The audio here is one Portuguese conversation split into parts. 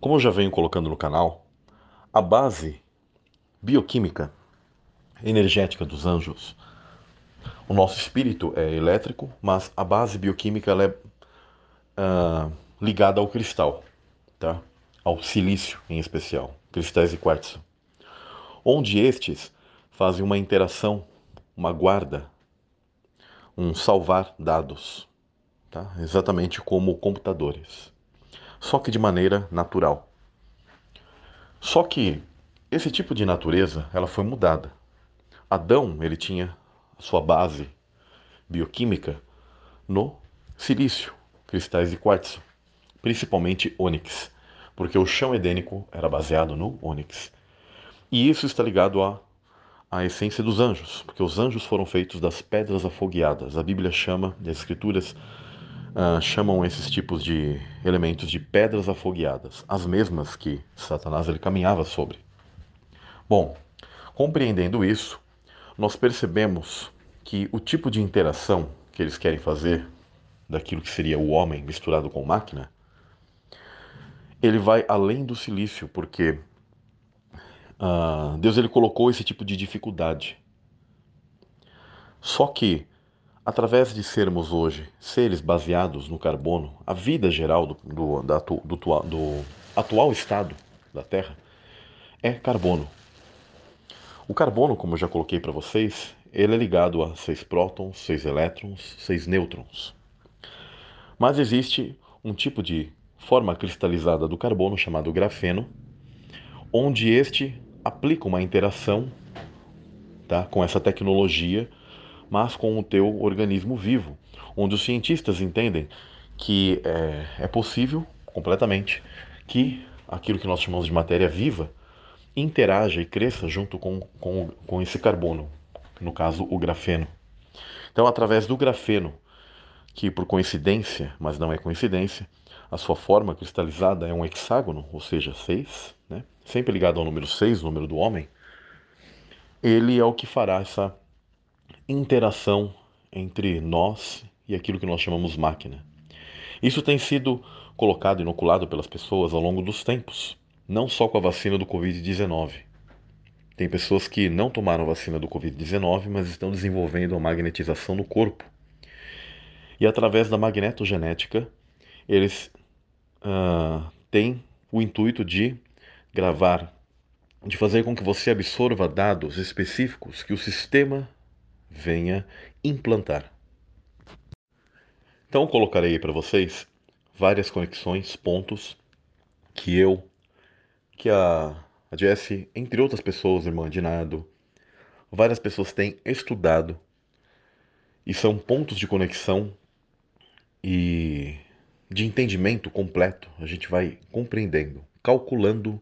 Como eu já venho colocando no canal, a base bioquímica energética dos anjos, o nosso espírito é elétrico, mas a base bioquímica é uh, ligada ao cristal, tá? ao silício em especial, cristais de quartzo, onde estes fazem uma interação, uma guarda, um salvar dados, tá? exatamente como computadores só que de maneira natural. Só que esse tipo de natureza ela foi mudada. Adão ele tinha sua base bioquímica no silício, cristais de quartzo, principalmente ônix, porque o chão edênico era baseado no ônix. E isso está ligado à, à essência dos anjos, porque os anjos foram feitos das pedras afogueadas. A Bíblia chama, as Escrituras uh, chamam esses tipos de elementos de pedras afogueadas, as mesmas que Satanás ele caminhava sobre. Bom, compreendendo isso, nós percebemos que o tipo de interação que eles querem fazer daquilo que seria o homem misturado com máquina, ele vai além do silício, porque uh, Deus ele colocou esse tipo de dificuldade. Só que Através de sermos hoje seres baseados no carbono, a vida geral do, do, da, do, do atual estado da Terra é carbono. O carbono, como eu já coloquei para vocês, ele é ligado a seis prótons, seis elétrons, seis nêutrons. Mas existe um tipo de forma cristalizada do carbono chamado grafeno, onde este aplica uma interação tá, com essa tecnologia mas com o teu organismo vivo, onde os cientistas entendem que é, é possível, completamente, que aquilo que nós chamamos de matéria viva interaja e cresça junto com, com, com esse carbono, no caso o grafeno. Então, através do grafeno, que por coincidência, mas não é coincidência, a sua forma cristalizada é um hexágono, ou seja, 6, né? sempre ligado ao número 6, número do homem, ele é o que fará essa interação entre nós e aquilo que nós chamamos máquina. Isso tem sido colocado, inoculado pelas pessoas ao longo dos tempos, não só com a vacina do Covid-19. Tem pessoas que não tomaram vacina do Covid-19, mas estão desenvolvendo a magnetização no corpo. E através da magnetogenética, eles uh, têm o intuito de gravar, de fazer com que você absorva dados específicos que o sistema venha implantar. Então colocarei para vocês várias conexões, pontos que eu, que a, a Jessie, entre outras pessoas, irmã de Nado, várias pessoas têm estudado e são pontos de conexão e de entendimento completo. A gente vai compreendendo, calculando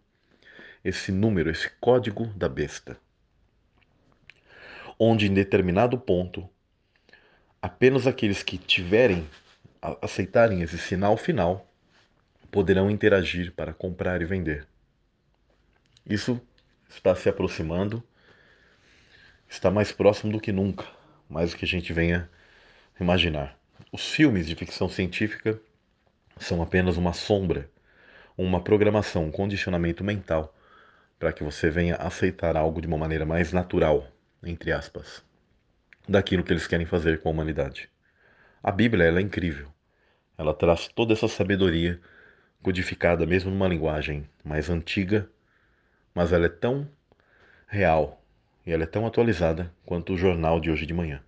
esse número, esse código da besta onde em determinado ponto apenas aqueles que tiverem aceitarem esse sinal final poderão interagir para comprar e vender. Isso está se aproximando, está mais próximo do que nunca, mais do que a gente venha imaginar. Os filmes de ficção científica são apenas uma sombra, uma programação, um condicionamento mental para que você venha aceitar algo de uma maneira mais natural, entre aspas, daquilo que eles querem fazer com a humanidade. A Bíblia ela é incrível. Ela traz toda essa sabedoria codificada mesmo numa linguagem mais antiga, mas ela é tão real e ela é tão atualizada quanto o jornal de hoje de manhã.